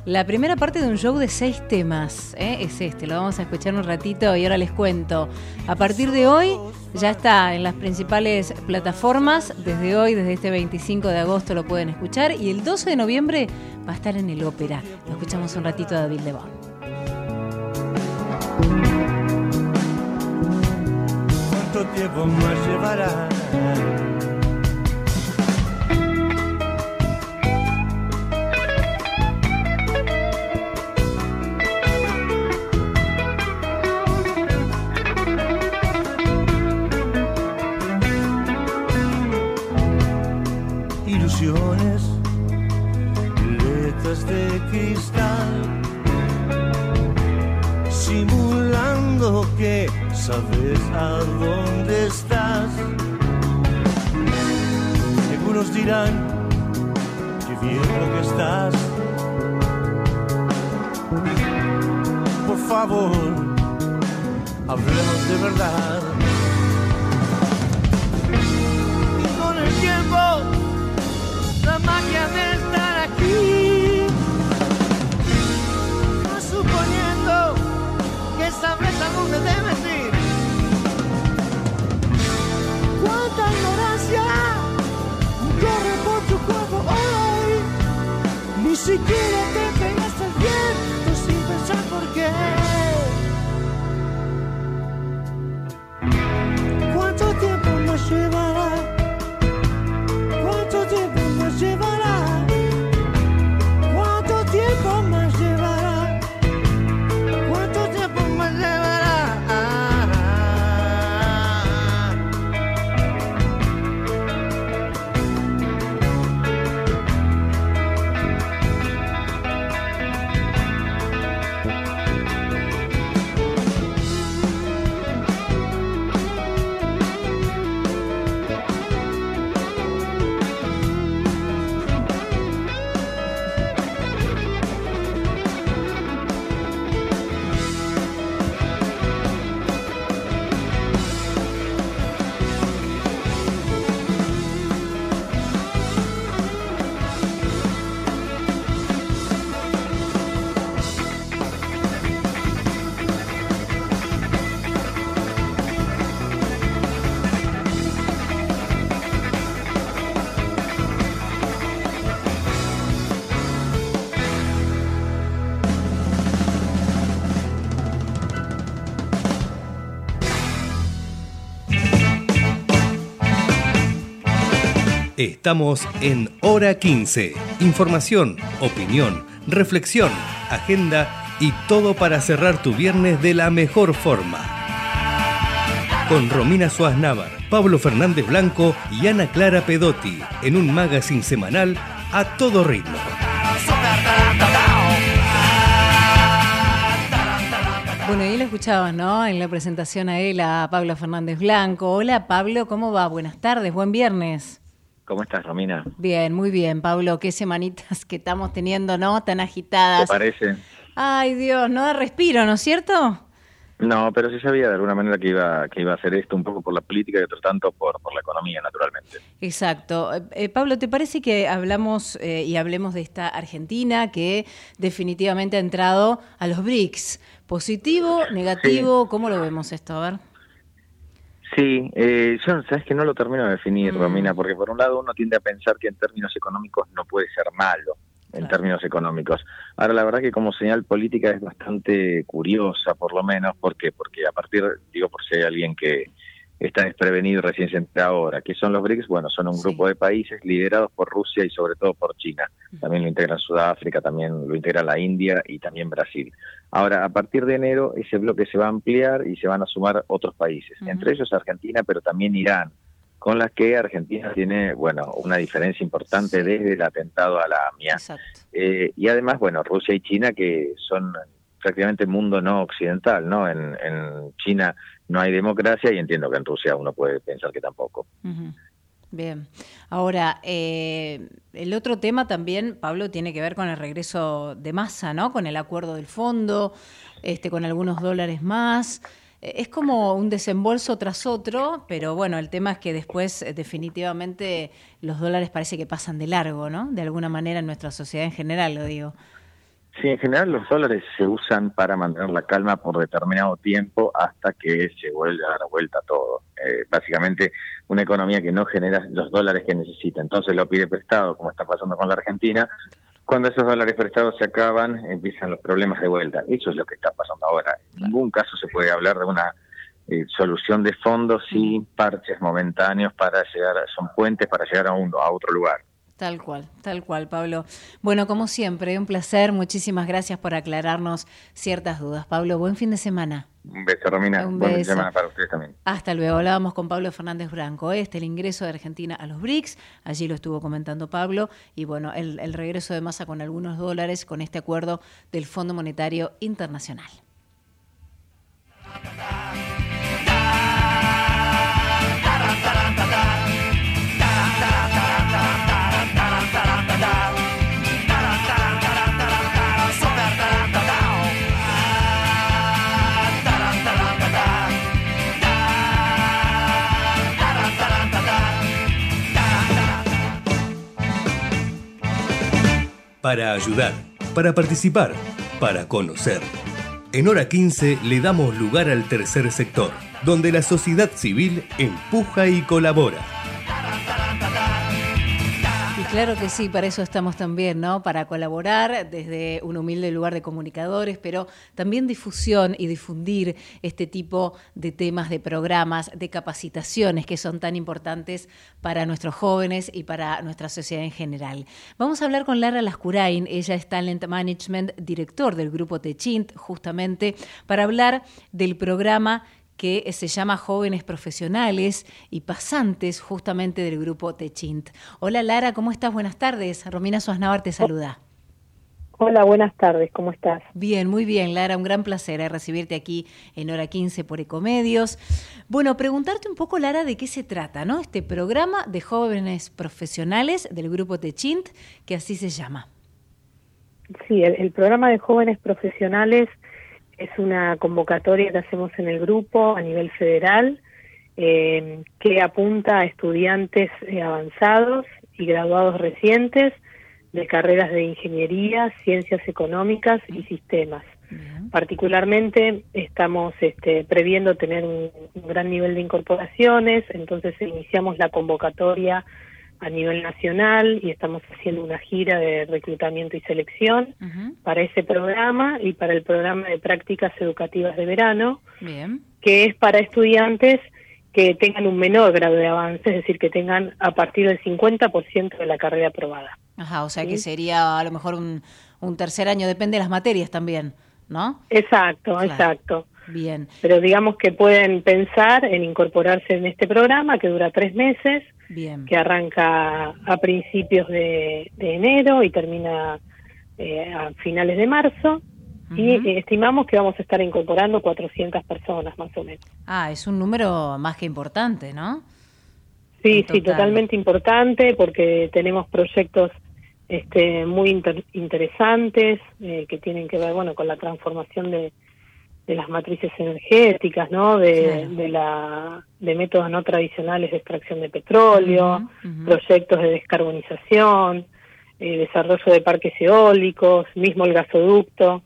La primera parte de un show de seis temas ¿eh? es este, lo vamos a escuchar un ratito y ahora les cuento. A partir de hoy ya está en las principales plataformas, desde hoy, desde este 25 de agosto lo pueden escuchar y el 12 de noviembre va a estar en el ópera. Lo escuchamos un ratito a David Lebón. ¿Cuánto tiempo más llevará? Que sabes a dónde estás. Algunos dirán que bien lo que estás. Por favor, hablemos de verdad. Cuánta ignorancia corre por tu cuerpo hoy. Ni siquiera Estamos en Hora 15. Información, opinión, reflexión, agenda y todo para cerrar tu viernes de la mejor forma. Con Romina Suárez Navar, Pablo Fernández Blanco y Ana Clara Pedotti en un magazine semanal a todo ritmo. Bueno, ahí lo escuchabas, ¿no? En la presentación a él, a Pablo Fernández Blanco. Hola Pablo, ¿cómo va? Buenas tardes, buen viernes. ¿Cómo estás, Romina? Bien, muy bien, Pablo. Qué semanitas que estamos teniendo, ¿no? Tan agitadas. ¿Te parece? Ay, Dios, no da respiro, ¿no es cierto? No, pero sí sabía de alguna manera que iba, que iba a hacer esto un poco por la política y otro tanto por, por la economía, naturalmente. Exacto. Eh, eh, Pablo, ¿te parece que hablamos eh, y hablemos de esta Argentina que definitivamente ha entrado a los BRICS? ¿Positivo, negativo? ¿Cómo lo vemos esto? A ver. Sí, eh, yo sabes que no lo termino de definir, Mm. Romina, porque por un lado uno tiende a pensar que en términos económicos no puede ser malo, en términos económicos. Ahora, la verdad que como señal política es bastante curiosa, por lo menos, ¿por qué? Porque a partir, digo, por si hay alguien que está desprevenido y recién se entra ahora, ¿qué son los BRICS? Bueno, son un grupo de países liderados por Rusia y sobre todo por China. También lo integran Sudáfrica, también lo integra la India y también Brasil. Ahora, a partir de enero, ese bloque se va a ampliar y se van a sumar otros países, entre ellos Argentina, pero también Irán, con las que Argentina tiene, bueno, una diferencia importante desde el atentado a la AMIA. Eh, y además, bueno, Rusia y China, que son prácticamente mundo no occidental, ¿no? En, en China no hay democracia y entiendo que en Rusia uno puede pensar que tampoco. Bien. Ahora, eh, el otro tema también, Pablo, tiene que ver con el regreso de masa, ¿no? Con el acuerdo del fondo, este, con algunos dólares más. Eh, Es como un desembolso tras otro, pero bueno, el tema es que después eh, definitivamente los dólares parece que pasan de largo, ¿no? De alguna manera en nuestra sociedad en general, lo digo. Sí, en general los dólares se usan para mantener la calma por determinado tiempo hasta que se vuelva a dar vuelta todo. Eh, básicamente, una economía que no genera los dólares que necesita, entonces lo pide prestado, como está pasando con la Argentina. Cuando esos dólares prestados se acaban, empiezan los problemas de vuelta. Eso es lo que está pasando ahora. En ningún caso se puede hablar de una eh, solución de fondos sin parches momentáneos para llegar, son puentes para llegar a, un, a otro lugar. Tal cual, tal cual, Pablo. Bueno, como siempre, un placer. Muchísimas gracias por aclararnos ciertas dudas. Pablo, buen fin de semana. Un beso, Romina. Un Buen fin de beso. semana para ustedes también. Hasta luego. Hablábamos con Pablo Fernández Branco. Este, el ingreso de Argentina a los BRICS. Allí lo estuvo comentando Pablo. Y bueno, el, el regreso de masa con algunos dólares con este acuerdo del Fondo Monetario Internacional. Para ayudar, para participar, para conocer. En hora 15 le damos lugar al tercer sector, donde la sociedad civil empuja y colabora. Claro que sí, para eso estamos también, ¿no? Para colaborar desde un humilde lugar de comunicadores, pero también difusión y difundir este tipo de temas, de programas, de capacitaciones que son tan importantes para nuestros jóvenes y para nuestra sociedad en general. Vamos a hablar con Lara Lascurain, ella es Talent Management, director del grupo Techint, justamente para hablar del programa que se llama Jóvenes Profesionales y Pasantes, justamente del grupo Techint. Hola Lara, ¿cómo estás? Buenas tardes. Romina Suaznavar te saluda. Hola, buenas tardes, ¿cómo estás? Bien, muy bien, Lara, un gran placer eh, recibirte aquí en Hora 15 por Ecomedios. Bueno, preguntarte un poco, Lara, de qué se trata, ¿no? Este programa de jóvenes profesionales del grupo Techint, que así se llama. Sí, el, el programa de jóvenes profesionales es una convocatoria que hacemos en el grupo a nivel federal eh, que apunta a estudiantes eh, avanzados y graduados recientes de carreras de ingeniería, ciencias económicas y sistemas. Particularmente estamos este, previendo tener un, un gran nivel de incorporaciones, entonces iniciamos la convocatoria a nivel nacional y estamos haciendo una gira de reclutamiento y selección para ese programa y para el programa de prácticas educativas de verano, Bien. que es para estudiantes que tengan un menor grado de avance, es decir, que tengan a partir del 50% de la carrera aprobada. Ajá, o sea que sería a lo mejor un, un tercer año, depende de las materias también, ¿no? Exacto, exacto. Bien. Pero digamos que pueden pensar en incorporarse en este programa que dura tres meses, Bien. que arranca a principios de, de enero y termina eh, a finales de marzo. Y eh, estimamos que vamos a estar incorporando 400 personas más o menos. Ah, es un número más que importante, ¿no? Sí, sí, total. totalmente importante porque tenemos proyectos este, muy inter- interesantes eh, que tienen que ver, bueno, con la transformación de, de las matrices energéticas, ¿no? De, de la de métodos no tradicionales de extracción de petróleo, proyectos de descarbonización, eh, desarrollo de parques eólicos, mismo el gasoducto,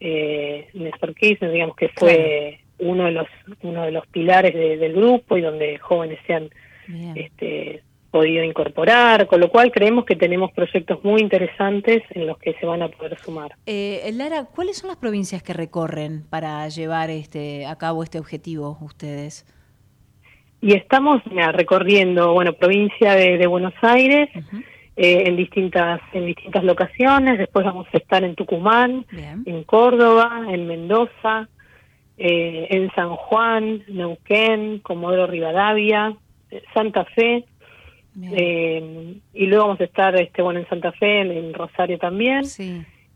eh, Néstor Kirchner, digamos que fue uno de los uno de los pilares de- del grupo y donde jóvenes se han este, podido incorporar, con lo cual creemos que tenemos proyectos muy interesantes en los que se van a poder sumar. Eh, Lara, ¿cuáles son las provincias que recorren para llevar este a cabo este objetivo ustedes? Y estamos mira, recorriendo, bueno, provincia de, de Buenos Aires, eh, en distintas en distintas locaciones. Después vamos a estar en Tucumán, en Córdoba, en Mendoza, eh, en San Juan, Neuquén, Comodoro Rivadavia, eh, Santa Fe. Eh, y luego vamos a estar, este, bueno, en Santa Fe, en, en Rosario también.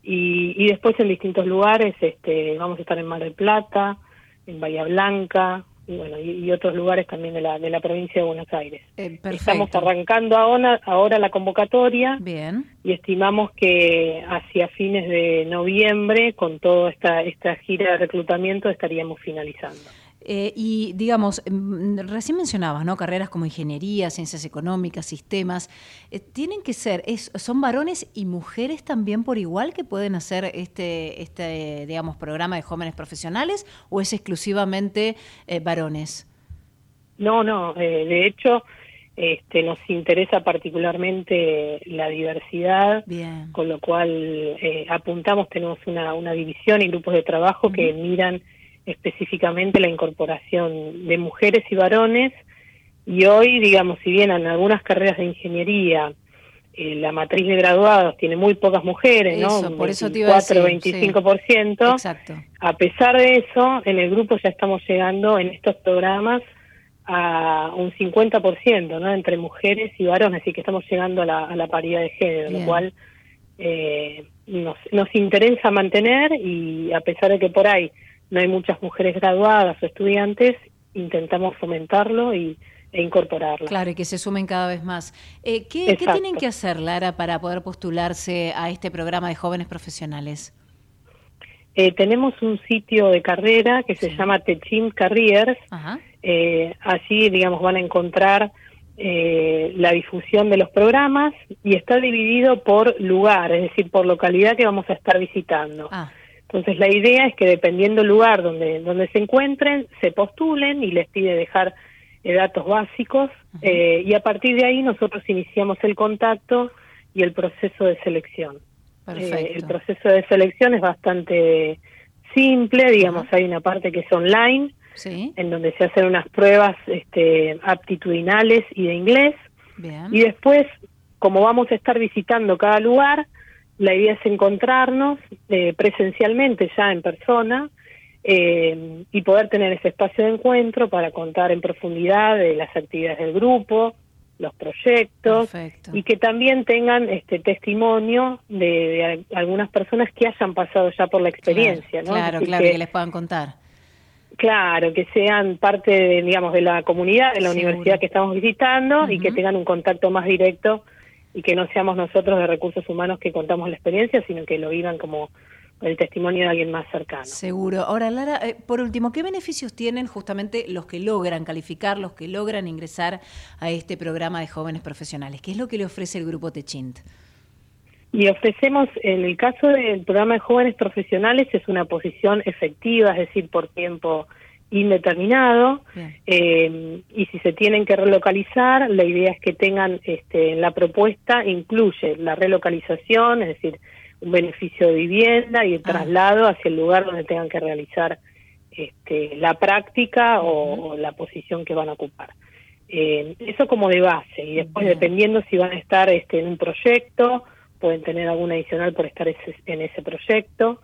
Y, y después en distintos lugares, este, vamos a estar en Mar del Plata, en Bahía Blanca, y bueno, y, y otros lugares también de la, de la provincia de Buenos Aires. Eh, Estamos arrancando ahora, ahora la convocatoria Bien. y estimamos que hacia fines de noviembre, con toda esta, esta gira de reclutamiento, estaríamos finalizando. Eh, y digamos, mm, recién mencionabas, ¿no? Carreras como ingeniería, ciencias económicas, sistemas. Eh, ¿Tienen que ser, es, son varones y mujeres también por igual que pueden hacer este, este digamos, programa de jóvenes profesionales o es exclusivamente eh, varones? No, no, eh, de hecho, este, nos interesa particularmente la diversidad, con lo cual eh, apuntamos, tenemos una, una división y grupos de trabajo que miran específicamente la incorporación de mujeres y varones y hoy, digamos, si bien en algunas carreras de ingeniería eh, la matriz de graduados tiene muy pocas mujeres, Eso, ¿no? por eso te iba a decir, 25%. Exacto. A pesar de eso, en el grupo ya estamos llegando en estos programas a un 50%, ¿no? Entre mujeres y varones, así que estamos llegando a la, a la paridad de género, Bien. lo cual eh, nos, nos interesa mantener y a pesar de que por ahí no hay muchas mujeres graduadas o estudiantes, intentamos fomentarlo y, e incorporarlo. Claro, y que se sumen cada vez más. Eh, ¿qué, ¿Qué tienen que hacer, Lara, para poder postularse a este programa de jóvenes profesionales? Eh, tenemos un sitio de carrera que se llama Techin Careers. Ajá. Eh, allí, digamos, van a encontrar eh, la difusión de los programas y está dividido por lugar, es decir, por localidad que vamos a estar visitando. Ah. Entonces, la idea es que dependiendo del lugar donde, donde se encuentren, se postulen y les pide dejar eh, datos básicos eh, y a partir de ahí nosotros iniciamos el contacto y el proceso de selección. Eh, el proceso de selección es bastante simple, digamos, hay una parte que es online, Sí. en donde se hacen unas pruebas este, aptitudinales y de inglés, Bien. y después, como vamos a estar visitando cada lugar, la idea es encontrarnos eh, presencialmente ya en persona eh, y poder tener ese espacio de encuentro para contar en profundidad de las actividades del grupo, los proyectos Perfecto. y que también tengan este testimonio de, de al- algunas personas que hayan pasado ya por la experiencia, ¿no? Claro, Así claro, que- que les puedan contar. Claro, que sean parte, de, digamos, de la comunidad, de la Seguro. universidad que estamos visitando y que tengan un contacto más directo y que no seamos nosotros de recursos humanos que contamos la experiencia, sino que lo vivan como el testimonio de alguien más cercano. Seguro. Ahora, Lara, eh, por último, ¿qué beneficios tienen justamente los que logran calificar, los que logran ingresar a este programa de jóvenes profesionales? ¿Qué es lo que le ofrece el grupo Techint? Y ofrecemos, en el caso del programa de jóvenes profesionales, es una posición efectiva, es decir, por tiempo indeterminado. Eh, y si se tienen que relocalizar, la idea es que tengan, este, en la propuesta incluye la relocalización, es decir, un beneficio de vivienda y el traslado hacia el lugar donde tengan que realizar este, la práctica o, o la posición que van a ocupar. Eh, eso como de base y después dependiendo si van a estar este, en un proyecto, pueden tener algún adicional por estar ese- en ese proyecto.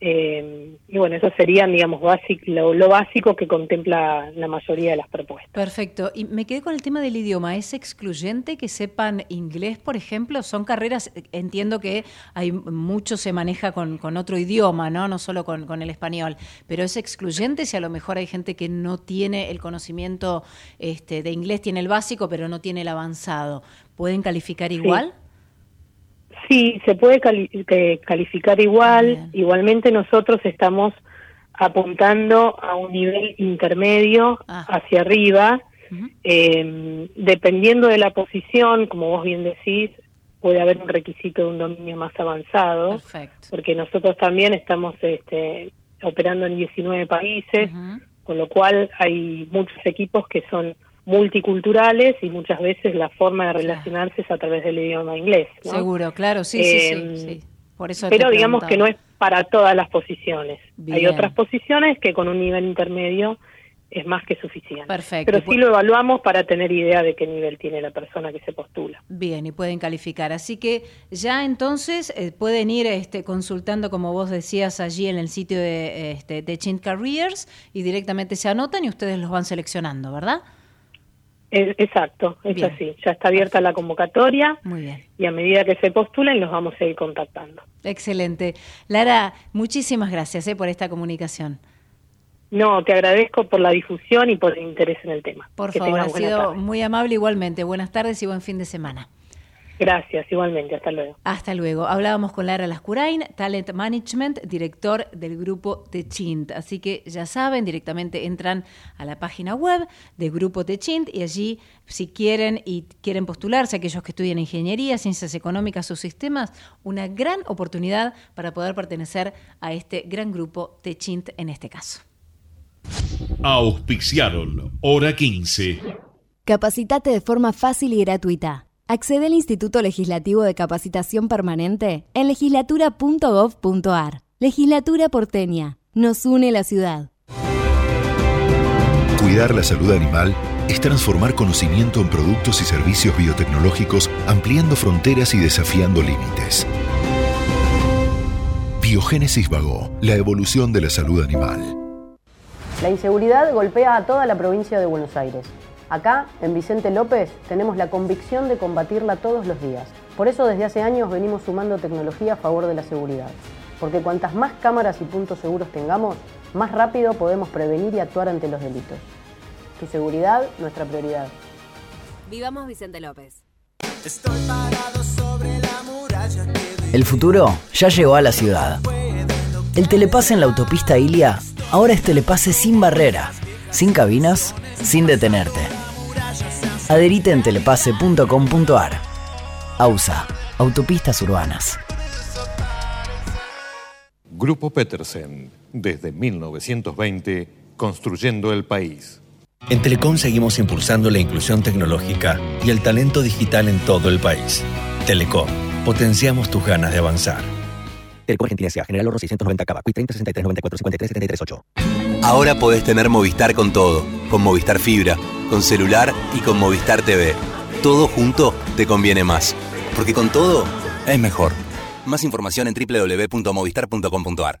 Eh, y bueno, eso serían, digamos, lo, lo básico que contempla la mayoría de las propuestas. Perfecto. Y me quedé con el tema del idioma. ¿Es excluyente que sepan inglés, por ejemplo? Son carreras, entiendo que hay mucho se maneja con, con otro idioma, ¿no? No solo con, con el español. Pero es excluyente si a lo mejor hay gente que no tiene el conocimiento este, de inglés, tiene el básico, pero no tiene el avanzado. ¿Pueden calificar igual? Sí, se puede cali- que calificar igual. Igualmente nosotros estamos apuntando a un nivel intermedio hacia arriba. Eh, dependiendo de la posición, como vos bien decís, puede haber un requisito de un dominio más avanzado. Porque nosotros también estamos este, operando en 19 países, con lo cual hay muchos equipos que son multiculturales y muchas veces la forma de relacionarse es a través del idioma inglés. ¿no? Seguro, claro, sí, sí, sí, sí. Por eso Pero digamos que no es para todas las posiciones. Hay otras posiciones que con un nivel intermedio es más que suficiente. Perfecto. Pero sí lo evaluamos para tener idea de qué nivel tiene la persona que se postula. Bien, y pueden calificar. Así que ya entonces eh, pueden ir este, consultando, como vos decías, allí en el sitio de, este, de Chin Careers y directamente se anotan y ustedes los van seleccionando, ¿verdad? Exacto, es Bien. así. Ya está abierta la convocatoria Muy bien. y a medida que se postulen los vamos a ir contactando. Excelente. Lara, muchísimas gracias eh, por esta comunicación. No, te agradezco por la difusión y por el interés en el tema. Por Que favor, ha sido tarde. muy amable igualmente. Buenas tardes y buen fin de semana. Gracias, igualmente. Hasta luego. Hasta luego. Hablábamos con Lara Lascurain, Talent Management, director del grupo Techint. Así que ya saben, directamente entran a la página web del grupo Techint y allí, si quieren y quieren postularse, aquellos que estudian ingeniería, ciencias económicas o sistemas, una gran oportunidad para poder pertenecer a este gran grupo Techint en este caso. Auspiciaron Hora 15. Capacitate de forma fácil y gratuita. Accede al Instituto Legislativo de Capacitación Permanente en legislatura.gov.ar. Legislatura porteña. Nos une la ciudad. Cuidar la salud animal es transformar conocimiento en productos y servicios biotecnológicos, ampliando fronteras y desafiando límites. Biogénesis Vago, la evolución de la salud animal. La inseguridad golpea a toda la provincia de Buenos Aires. Acá, en Vicente López, tenemos la convicción de combatirla todos los días. Por eso desde hace años venimos sumando tecnología a favor de la seguridad. Porque cuantas más cámaras y puntos seguros tengamos, más rápido podemos prevenir y actuar ante los delitos. Tu seguridad, nuestra prioridad. Vivamos Vicente López. Estoy parado sobre la muralla que El futuro ya llegó a la ciudad. El telepase en la autopista Ilia ahora es telepase sin barrera, sin cabinas, sin detenerte. Adherite en telepase.com.ar. AUSA, Autopistas Urbanas. Grupo Petersen, desde 1920, construyendo el país. En Telecom seguimos impulsando la inclusión tecnológica y el talento digital en todo el país. Telecom, potenciamos tus ganas de avanzar. Telecom Argentina. General Oro 690 Cava. Quick 30 63 94 53 73 8. Ahora podés tener Movistar con todo, con Movistar Fibra, con celular y con Movistar TV. Todo junto te conviene más, porque con todo es mejor. Más información en www.movistar.com.ar.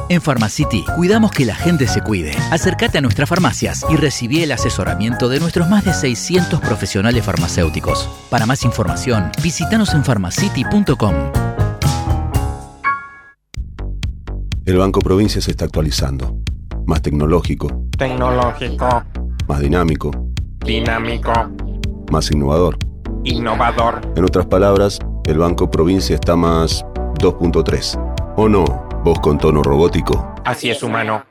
En Pharmacity cuidamos que la gente se cuide. Acércate a nuestras farmacias y recibí el asesoramiento de nuestros más de 600 profesionales farmacéuticos. Para más información, visítanos en pharmacity.com. El Banco Provincia se está actualizando. Más tecnológico, Tecnológico, más dinámico, dinámico, más innovador. innovador. En otras palabras, el Banco Provincia está más 2.3. ¿O no? Vos con tono robótico. Así es, humano.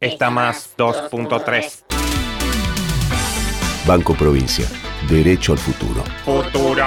Está más 2.3. Banco Provincia. Derecho al futuro. Futuro.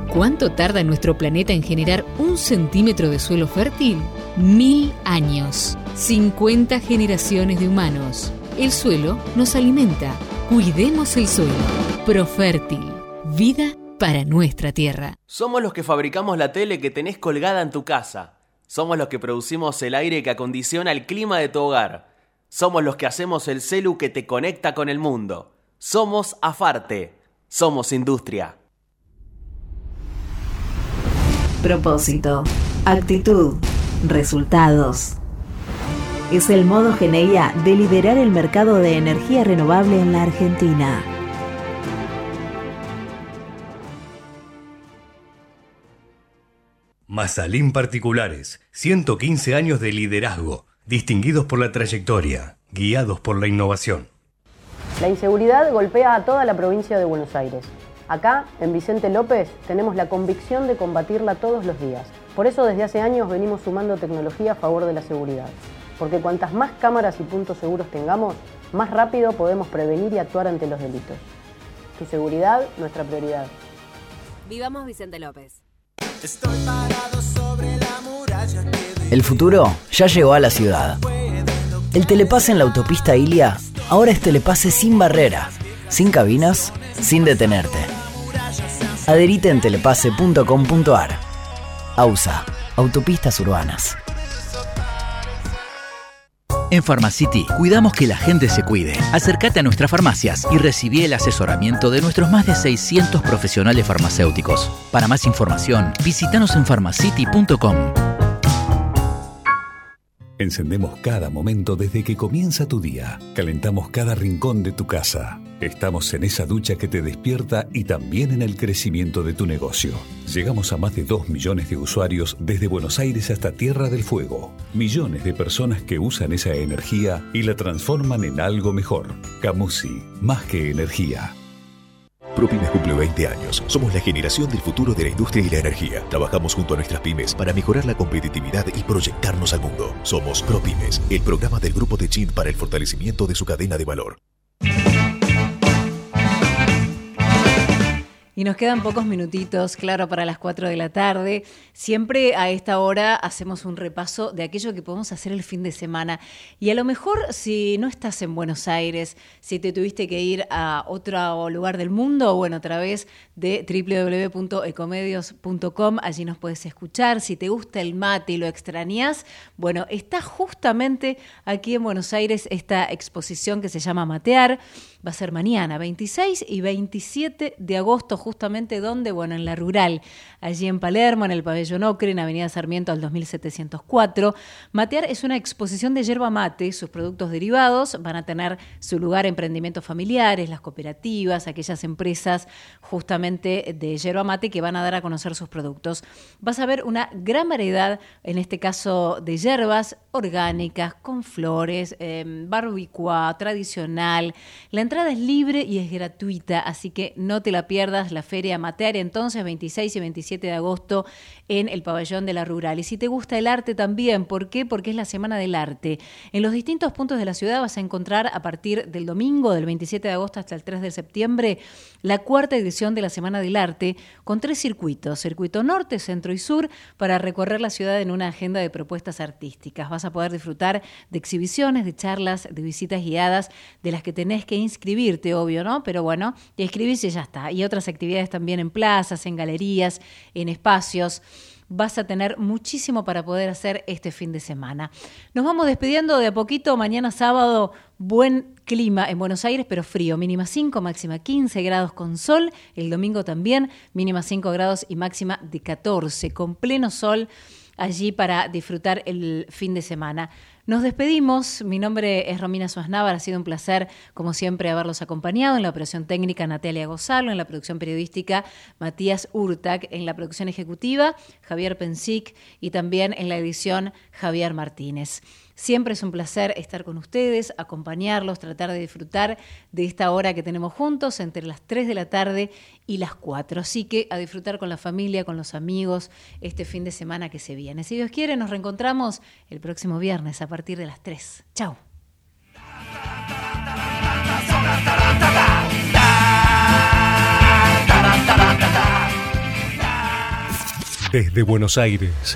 cuánto tarda nuestro planeta en generar un centímetro de suelo fértil? Mil años. 50 generaciones de humanos. El suelo nos alimenta. Cuidemos el suelo. Profértil. Vida para nuestra tierra. Somos los que fabricamos la tele que tenés colgada en tu casa. Somos los que producimos el aire que acondiciona el clima de tu hogar. Somos los que hacemos el celu que te conecta con el mundo. Somos Afarte. Somos industria. Propósito, actitud, resultados. Es el modo Geneia de liderar el mercado de energía renovable en la Argentina. Mazalín Particulares, 115 años de liderazgo, distinguidos por la trayectoria, guiados por la innovación. La inseguridad golpea a toda la provincia de Buenos Aires. Acá, en Vicente López, tenemos la convicción de combatirla todos los días. Por eso desde hace años venimos sumando tecnología a favor de la seguridad. Porque cuantas más cámaras y puntos seguros tengamos, más rápido podemos prevenir y actuar ante los delitos. Tu seguridad, nuestra prioridad. Vivamos Vicente López. El futuro ya llegó a la ciudad. El telepase en la autopista Ilia ahora es telepase sin barrera, sin cabinas, sin detenerte. Adherite en telepase.com.ar. AUSA, Autopistas Urbanas. En Pharmacity cuidamos que la gente se cuide. Acércate a nuestras farmacias y recibí el asesoramiento de nuestros más de 600 profesionales farmacéuticos. Para más información, visítanos en pharmacity.com. Encendemos cada momento desde que comienza tu día. Calentamos cada rincón de tu casa. Estamos en esa ducha que te despierta y también en el crecimiento de tu negocio. Llegamos a más de 2 millones de usuarios desde Buenos Aires hasta Tierra del Fuego. Millones de personas que usan esa energía y la transforman en algo mejor. Camusi, más que energía. ProPymes cumple 20 años. Somos la generación del futuro de la industria y la energía. Trabajamos junto a nuestras pymes para mejorar la competitividad y proyectarnos al mundo. Somos ProPymes, el programa del grupo de Chin para el fortalecimiento de su cadena de valor. Y nos quedan pocos minutitos, claro, para las 4 de la tarde. Siempre a esta hora hacemos un repaso de aquello que podemos hacer el fin de semana. Y a lo mejor si no estás en Buenos Aires, si te tuviste que ir a otro lugar del mundo, bueno, a través de www.ecomedios.com, allí nos puedes escuchar. Si te gusta el mate y lo extrañas, bueno, está justamente aquí en Buenos Aires esta exposición que se llama Matear va a ser mañana, 26 y 27 de agosto, justamente donde, bueno, en la rural, allí en Palermo, en el pabellón Ocre, en Avenida Sarmiento al 2704. Matear es una exposición de yerba mate, sus productos derivados van a tener su lugar emprendimientos familiares, las cooperativas, aquellas empresas justamente de yerba mate que van a dar a conocer sus productos. Vas a ver una gran variedad, en este caso, de hierbas orgánicas, con flores, eh, tradicional. La entrada es libre y es gratuita, así que no te la pierdas, la Feria Matear, entonces 26 y 27 de agosto en el pabellón de la rural. Y si te gusta el arte también, ¿por qué? Porque es la Semana del Arte. En los distintos puntos de la ciudad vas a encontrar a partir del domingo, del 27 de agosto hasta el 3 de septiembre, la cuarta edición de la Semana del Arte con tres circuitos, circuito norte, centro y sur, para recorrer la ciudad en una agenda de propuestas artísticas. Vas a poder disfrutar de exhibiciones, de charlas, de visitas guiadas, de las que tenés que inscribir inscribirte, obvio, ¿no? Pero bueno, te inscribís y ya está. Y otras actividades también en plazas, en galerías, en espacios vas a tener muchísimo para poder hacer este fin de semana. Nos vamos despidiendo de a poquito. Mañana sábado, buen clima en Buenos Aires, pero frío. Mínima 5, máxima 15 grados con sol. El domingo también, mínima 5 grados y máxima de 14, con pleno sol allí para disfrutar el fin de semana. Nos despedimos. Mi nombre es Romina Suaznávar. Ha sido un placer, como siempre, haberlos acompañado en la operación técnica Natalia Gozalo, en la producción periodística Matías Urtac, en la producción ejecutiva Javier Pensic y también en la edición Javier Martínez. Siempre es un placer estar con ustedes, acompañarlos, tratar de disfrutar de esta hora que tenemos juntos entre las 3 de la tarde y las 4. Así que a disfrutar con la familia, con los amigos, este fin de semana que se viene. Si Dios quiere, nos reencontramos el próximo viernes a partir de las 3. Chao. Desde Buenos Aires,